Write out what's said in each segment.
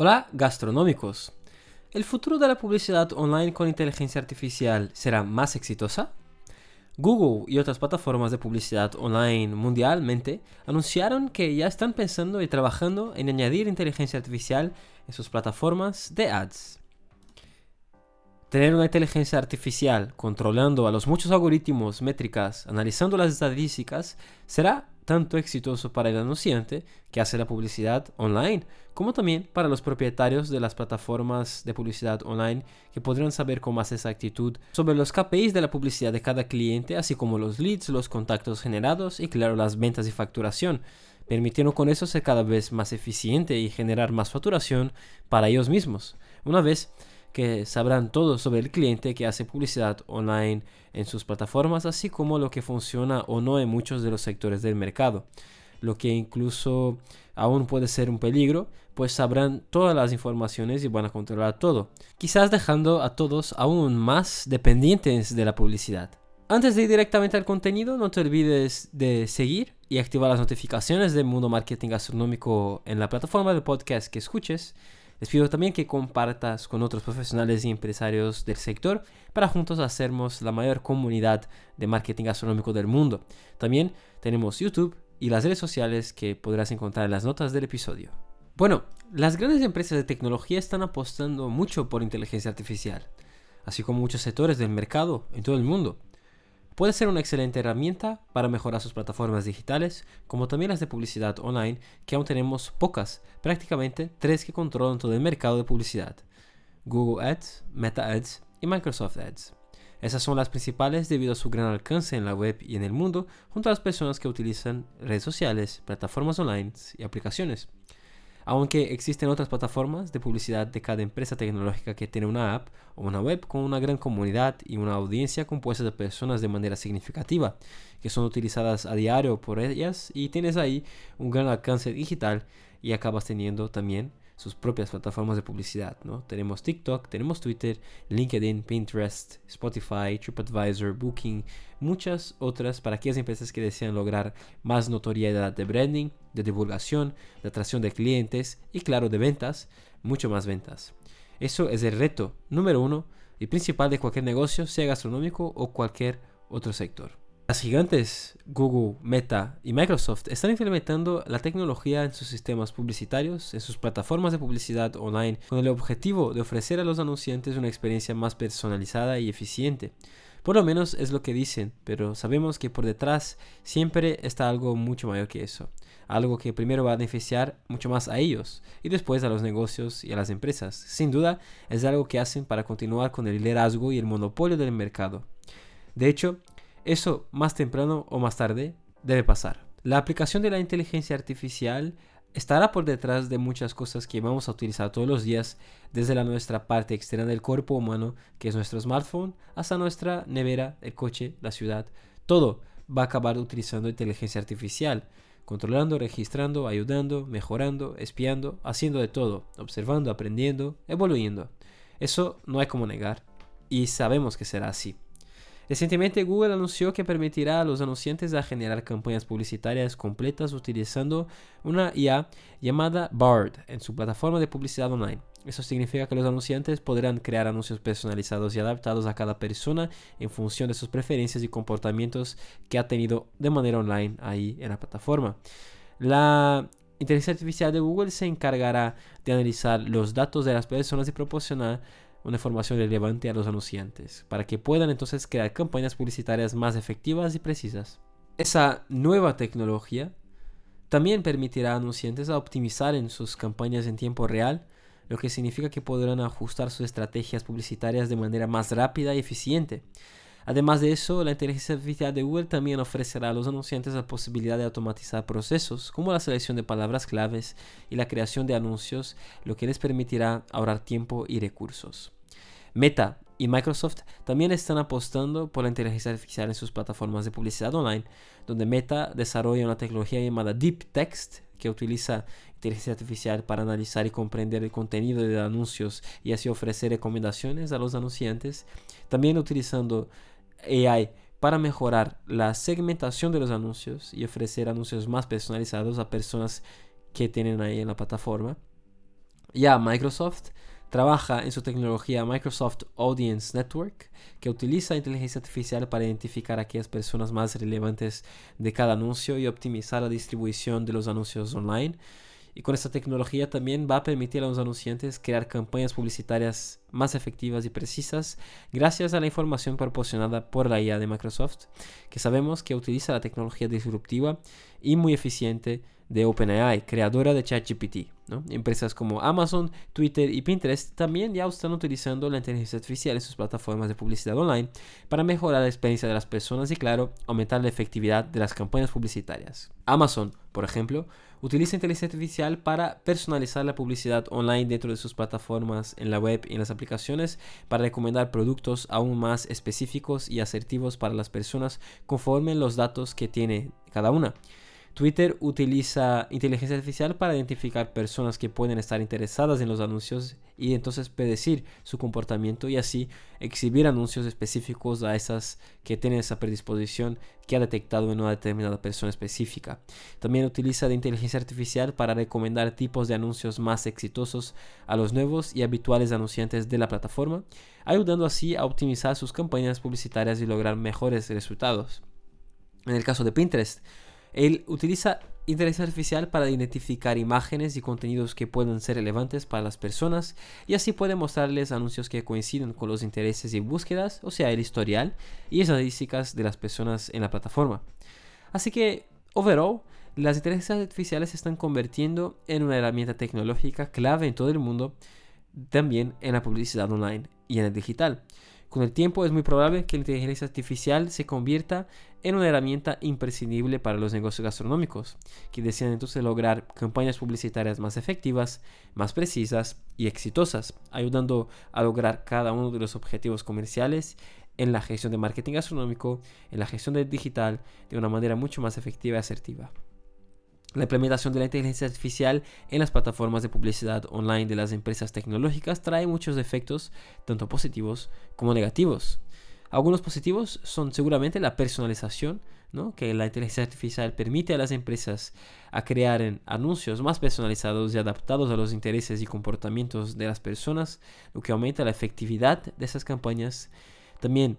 Hola, gastronómicos. ¿El futuro de la publicidad online con inteligencia artificial será más exitosa? Google y otras plataformas de publicidad online mundialmente anunciaron que ya están pensando y trabajando en añadir inteligencia artificial en sus plataformas de ads. Tener una inteligencia artificial controlando a los muchos algoritmos, métricas, analizando las estadísticas, será tanto exitoso para el anunciante que hace la publicidad online, como también para los propietarios de las plataformas de publicidad online que podrán saber con más exactitud sobre los KPIs de la publicidad de cada cliente, así como los leads, los contactos generados y claro las ventas y facturación, permitiendo con eso ser cada vez más eficiente y generar más facturación para ellos mismos. Una vez que sabrán todo sobre el cliente que hace publicidad online en sus plataformas, así como lo que funciona o no en muchos de los sectores del mercado, lo que incluso aún puede ser un peligro, pues sabrán todas las informaciones y van a controlar todo, quizás dejando a todos aún más dependientes de la publicidad. Antes de ir directamente al contenido, no te olvides de seguir y activar las notificaciones del mundo marketing gastronómico en la plataforma de podcast que escuches les pido también que compartas con otros profesionales y empresarios del sector para juntos hacernos la mayor comunidad de marketing gastronómico del mundo. También tenemos YouTube y las redes sociales que podrás encontrar en las notas del episodio. Bueno, las grandes empresas de tecnología están apostando mucho por inteligencia artificial, así como muchos sectores del mercado en todo el mundo puede ser una excelente herramienta para mejorar sus plataformas digitales, como también las de publicidad online, que aún tenemos pocas, prácticamente tres que controlan todo el mercado de publicidad. Google Ads, Meta Ads y Microsoft Ads. Esas son las principales debido a su gran alcance en la web y en el mundo, junto a las personas que utilizan redes sociales, plataformas online y aplicaciones. Aunque existen otras plataformas de publicidad de cada empresa tecnológica que tiene una app o una web con una gran comunidad y una audiencia compuesta de personas de manera significativa, que son utilizadas a diario por ellas y tienes ahí un gran alcance digital y acabas teniendo también sus propias plataformas de publicidad, ¿no? Tenemos TikTok, tenemos Twitter, LinkedIn, Pinterest, Spotify, TripAdvisor, Booking, muchas otras para aquellas empresas que desean lograr más notoriedad de branding, de divulgación, de atracción de clientes y claro de ventas, mucho más ventas. Eso es el reto número uno y principal de cualquier negocio, sea gastronómico o cualquier otro sector. Las gigantes Google, Meta y Microsoft están implementando la tecnología en sus sistemas publicitarios, en sus plataformas de publicidad online, con el objetivo de ofrecer a los anunciantes una experiencia más personalizada y eficiente. Por lo menos es lo que dicen, pero sabemos que por detrás siempre está algo mucho mayor que eso. Algo que primero va a beneficiar mucho más a ellos y después a los negocios y a las empresas. Sin duda, es algo que hacen para continuar con el liderazgo y el monopolio del mercado. De hecho, eso más temprano o más tarde debe pasar. La aplicación de la inteligencia artificial estará por detrás de muchas cosas que vamos a utilizar todos los días, desde la nuestra parte externa del cuerpo humano, que es nuestro smartphone, hasta nuestra nevera, el coche, la ciudad. Todo va a acabar utilizando inteligencia artificial, controlando, registrando, ayudando, mejorando, espiando, haciendo de todo, observando, aprendiendo, evoluyendo. Eso no hay como negar y sabemos que será así. Recientemente Google anunció que permitirá a los anunciantes generar campañas publicitarias completas utilizando una IA llamada Bard en su plataforma de publicidad online. Eso significa que los anunciantes podrán crear anuncios personalizados y adaptados a cada persona en función de sus preferencias y comportamientos que ha tenido de manera online ahí en la plataforma. La inteligencia artificial de Google se encargará de analizar los datos de las personas y proporcionar una información relevante a los anunciantes, para que puedan entonces crear campañas publicitarias más efectivas y precisas. Esa nueva tecnología también permitirá a anunciantes a optimizar en sus campañas en tiempo real, lo que significa que podrán ajustar sus estrategias publicitarias de manera más rápida y eficiente. Además de eso, la inteligencia artificial de Google también ofrecerá a los anunciantes la posibilidad de automatizar procesos como la selección de palabras claves y la creación de anuncios, lo que les permitirá ahorrar tiempo y recursos. Meta y Microsoft también están apostando por la inteligencia artificial en sus plataformas de publicidad online, donde Meta desarrolla una tecnología llamada Deep Text que utiliza inteligencia artificial para analizar y comprender el contenido de anuncios y así ofrecer recomendaciones a los anunciantes, también utilizando AI para mejorar la segmentación de los anuncios y ofrecer anuncios más personalizados a personas que tienen ahí en la plataforma. Ya Microsoft trabaja en su tecnología Microsoft Audience Network, que utiliza inteligencia artificial para identificar a aquellas personas más relevantes de cada anuncio y optimizar la distribución de los anuncios online. Y con esta tecnología también va a permitir a los anunciantes crear campañas publicitarias más efectivas y precisas gracias a la información proporcionada por la IA de Microsoft, que sabemos que utiliza la tecnología disruptiva y muy eficiente de OpenAI, creadora de ChatGPT. Empresas como Amazon, Twitter y Pinterest también ya están utilizando la inteligencia artificial en sus plataformas de publicidad online para mejorar la experiencia de las personas y, claro, aumentar la efectividad de las campañas publicitarias. Amazon, por ejemplo, utiliza inteligencia artificial para personalizar la publicidad online dentro de sus plataformas en la web y en las aplicaciones para recomendar productos aún más específicos y asertivos para las personas conforme los datos que tiene cada una. Twitter utiliza inteligencia artificial para identificar personas que pueden estar interesadas en los anuncios y entonces predecir su comportamiento y así exhibir anuncios específicos a esas que tienen esa predisposición que ha detectado en una determinada persona específica. También utiliza inteligencia artificial para recomendar tipos de anuncios más exitosos a los nuevos y habituales anunciantes de la plataforma, ayudando así a optimizar sus campañas publicitarias y lograr mejores resultados. En el caso de Pinterest, él utiliza inteligencia artificial para identificar imágenes y contenidos que pueden ser relevantes para las personas y así puede mostrarles anuncios que coinciden con los intereses y búsquedas, o sea, el historial y estadísticas de las personas en la plataforma. Así que, overall, las inteligencias artificiales se están convirtiendo en una herramienta tecnológica clave en todo el mundo, también en la publicidad online y en el digital. Con el tiempo es muy probable que la inteligencia artificial se convierta en una herramienta imprescindible para los negocios gastronómicos, que desean entonces lograr campañas publicitarias más efectivas, más precisas y exitosas, ayudando a lograr cada uno de los objetivos comerciales en la gestión de marketing gastronómico, en la gestión digital, de una manera mucho más efectiva y asertiva. La implementación de la inteligencia artificial en las plataformas de publicidad online de las empresas tecnológicas trae muchos efectos, tanto positivos como negativos. Algunos positivos son seguramente la personalización, ¿no? que la inteligencia artificial permite a las empresas a crear anuncios más personalizados y adaptados a los intereses y comportamientos de las personas, lo que aumenta la efectividad de esas campañas. También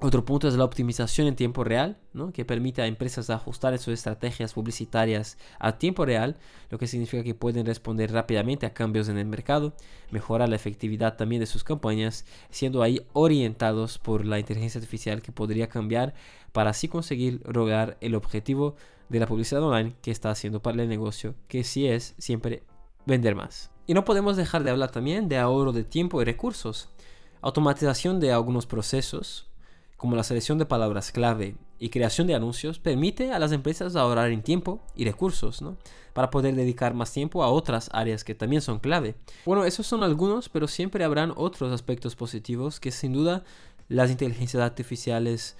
otro punto es la optimización en tiempo real, ¿no? que permite a empresas ajustar sus estrategias publicitarias a tiempo real, lo que significa que pueden responder rápidamente a cambios en el mercado, mejorar la efectividad también de sus campañas, siendo ahí orientados por la inteligencia artificial que podría cambiar para así conseguir lograr el objetivo de la publicidad online que está haciendo para el negocio, que sí es siempre vender más. Y no podemos dejar de hablar también de ahorro de tiempo y recursos, automatización de algunos procesos, como la selección de palabras clave y creación de anuncios, permite a las empresas ahorrar en tiempo y recursos, ¿no? Para poder dedicar más tiempo a otras áreas que también son clave. Bueno, esos son algunos, pero siempre habrán otros aspectos positivos que sin duda las inteligencias artificiales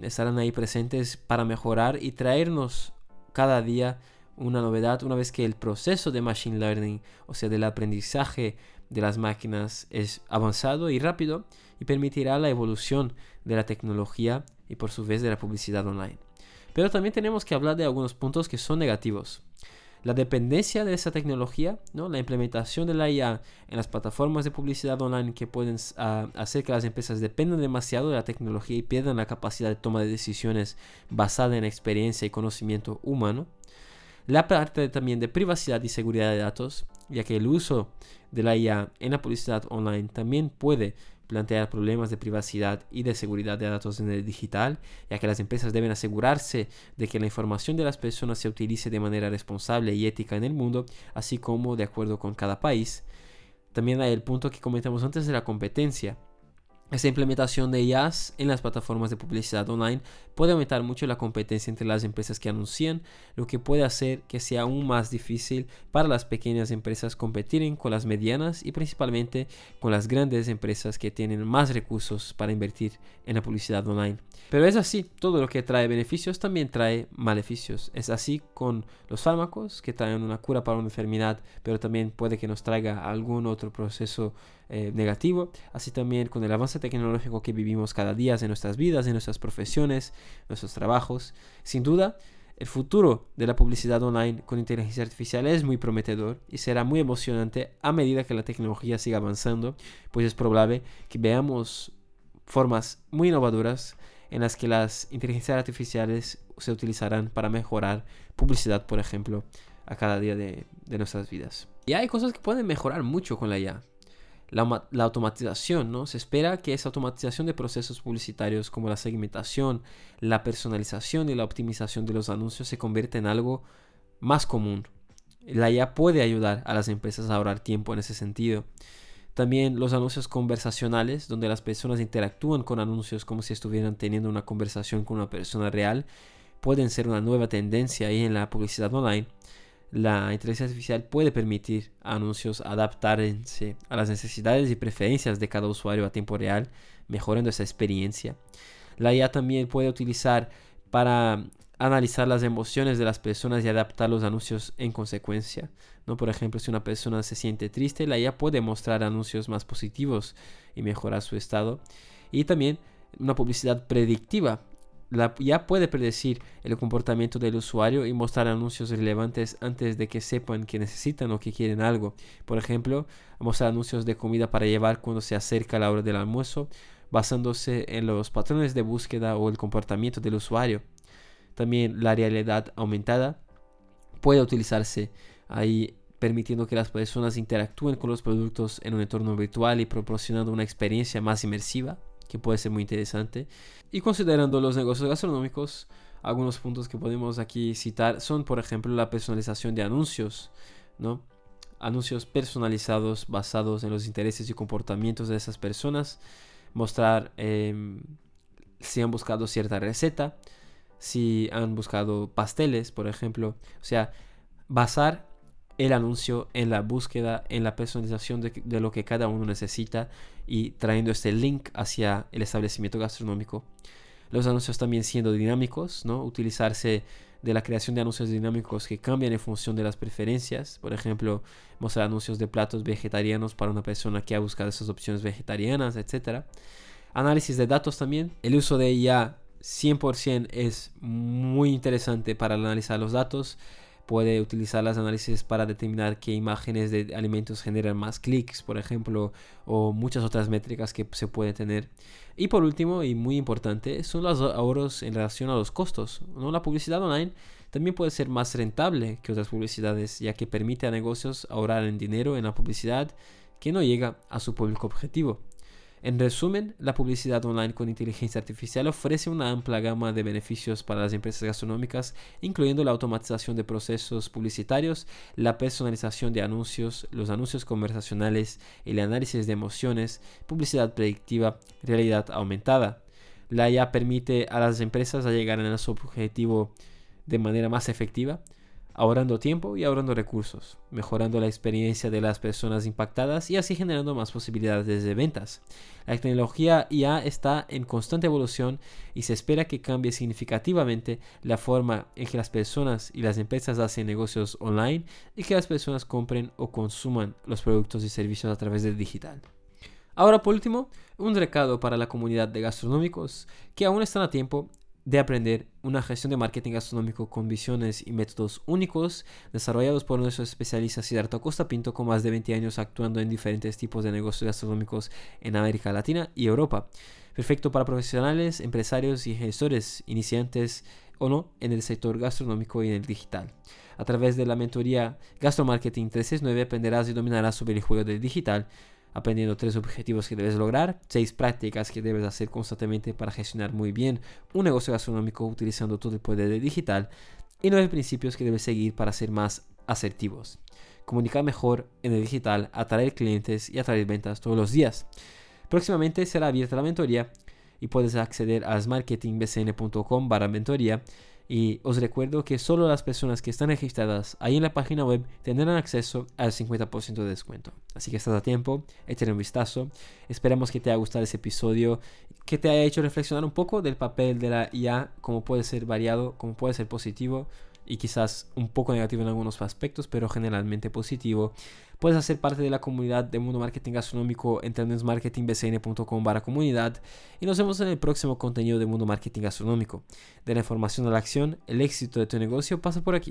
estarán ahí presentes para mejorar y traernos cada día una novedad una vez que el proceso de machine learning, o sea, del aprendizaje de las máquinas es avanzado y rápido y permitirá la evolución de la tecnología y por su vez de la publicidad online. Pero también tenemos que hablar de algunos puntos que son negativos. La dependencia de esa tecnología, ¿no? la implementación de la IA en las plataformas de publicidad online que pueden ah, hacer que las empresas dependan demasiado de la tecnología y pierdan la capacidad de toma de decisiones basada en experiencia y conocimiento humano. La parte también de privacidad y seguridad de datos, ya que el uso de la IA en la publicidad online también puede plantear problemas de privacidad y de seguridad de datos en el digital, ya que las empresas deben asegurarse de que la información de las personas se utilice de manera responsable y ética en el mundo, así como de acuerdo con cada país. También hay el punto que comentamos antes de la competencia. Esta implementación de IAS en las plataformas de publicidad online puede aumentar mucho la competencia entre las empresas que anuncian, lo que puede hacer que sea aún más difícil para las pequeñas empresas competir con las medianas y principalmente con las grandes empresas que tienen más recursos para invertir en la publicidad online. Pero es así, todo lo que trae beneficios también trae maleficios. Es así con los fármacos que traen una cura para una enfermedad, pero también puede que nos traiga algún otro proceso eh, negativo. Así también con el avance tecnológico que vivimos cada día en nuestras vidas, en nuestras profesiones, nuestros trabajos. Sin duda, El futuro de la publicidad online con inteligencia artificial es muy prometedor y será muy emocionante a medida que la tecnología siga avanzando, pues es probable que veamos formas muy innovadoras en las que las inteligencias artificiales se utilizarán para mejorar publicidad, por ejemplo, a cada día de, nuestras vidas. Y hay cosas que pueden mejorar mucho con la IA. La, automatización, ¿no? Se espera que esa automatización de procesos publicitarios como la segmentación, la personalización y la optimización de los anuncios se convierta en algo más común. La IA puede ayudar a las empresas a ahorrar tiempo en ese sentido. También los anuncios conversacionales, donde las personas interactúan con anuncios como si estuvieran teniendo una conversación con una persona real, pueden ser una nueva tendencia ahí en la publicidad online. La inteligencia artificial puede permitir anuncios adaptarse a las necesidades y preferencias de cada usuario a tiempo real, mejorando esa experiencia. La IA también puede utilizar para analizar las emociones de las personas y adaptar los anuncios en consecuencia. ¿no? Por ejemplo, si una persona se siente triste, la IA puede mostrar anuncios más positivos y mejorar su estado. Y también una publicidad predictiva. IA puede predecir el comportamiento del usuario y mostrar anuncios relevantes antes de que sepan que necesitan o que quieren algo. Por ejemplo, mostrar anuncios de comida para llevar cuando se acerca la hora del almuerzo, basándose en los patrones de búsqueda o el comportamiento del usuario. También la realidad aumentada puede utilizarse ahí permitiendo que las personas interactúen con los productos en un entorno virtual y proporcionando una experiencia más inmersiva, que puede ser muy interesante. Y considerando los negocios gastronómicos, algunos puntos que podemos aquí citar son, por ejemplo, la personalización de anuncios, ¿no? Anuncios personalizados basados en los intereses y comportamientos de esas personas, mostrar em, si han buscado cierta receta, si han buscado pasteles, por ejemplo. O sea, basar el anuncio en la búsqueda, en la personalización de, lo que cada uno necesita y trayendo este link hacia el establecimiento gastronómico. Los anuncios también siendo dinámicos, ¿no? Utilizarse de la creación de anuncios dinámicos que cambian en función de las preferencias. Por ejemplo, mostrar anuncios de platos vegetarianos para una persona que ha buscado esas opciones vegetarianas, etc. Análisis de datos también. El uso de IA 100% es muy interesante para analizar los datos. Puede utilizar las análisis para determinar qué imágenes de alimentos generan más clics, por ejemplo, o muchas otras métricas que se puede tener. Y por último, y muy importante, son los ahorros en relación a los costos. ¿no? La publicidad online también puede ser más rentable que otras publicidades, ya que permite a negocios ahorrar en dinero en la publicidad que no llega a su público objetivo. En resumen, la publicidad online con inteligencia artificial ofrece una amplia gama de beneficios para las empresas gastronómicas, incluyendo la automatización de procesos publicitarios, la personalización de anuncios, los anuncios conversacionales, el análisis de emociones, publicidad predictiva, realidad aumentada. La IA permite a las empresas llegar a su objetivo de manera más efectiva, ahorrando tiempo y ahorrando recursos, mejorando la experiencia de las personas impactadas y así generando más posibilidades de ventas. La tecnología IA está en constante evolución y se espera que cambie significativamente la forma en que las personas y las empresas hacen negocios online y que las personas compren o consuman los productos y servicios a través del digital. Ahora por último, un recado para la comunidad de gastronómicos que aún están a tiempo de aprender una gestión de marketing gastronómico con visiones y métodos únicos desarrollados por nuestros especialistas Siddhartha Costa Pinto con más de 20 años actuando en diferentes tipos de negocios gastronómicos en América Latina y Europa. Perfecto para profesionales, empresarios y gestores iniciantes o no en el sector gastronómico y en el digital. A través de la mentoría Gastromarketing 369 aprenderás y dominarás sobre el juego del digital aprendiendo tres objetivos que debes lograr, seis prácticas que debes hacer constantemente para gestionar muy bien un negocio gastronómico utilizando todo el poder de digital y nueve principios que debes seguir para ser más asertivos. Comunicar mejor en el digital, atraer clientes y atraer ventas todos los días. Próximamente será abierta la mentoría y puedes acceder a smarketingbcn.com barra mentoría y os recuerdo que solo las personas que están registradas ahí en la página web tendrán acceso al 50% de descuento. Así que estás a tiempo, échale un vistazo. Esperamos que te haya gustado ese episodio, que te haya hecho reflexionar un poco del papel de la IA, cómo puede ser variado, cómo puede ser positivo y quizás un poco negativo en algunos aspectos, pero generalmente positivo. Puedes hacer parte de la comunidad de Mundo Marketing Gastronómico en marketingbcn.com barra comunidad y nos vemos en el próximo contenido de Mundo Marketing Gastronómico. De la información a la acción, el éxito de tu negocio pasa por aquí.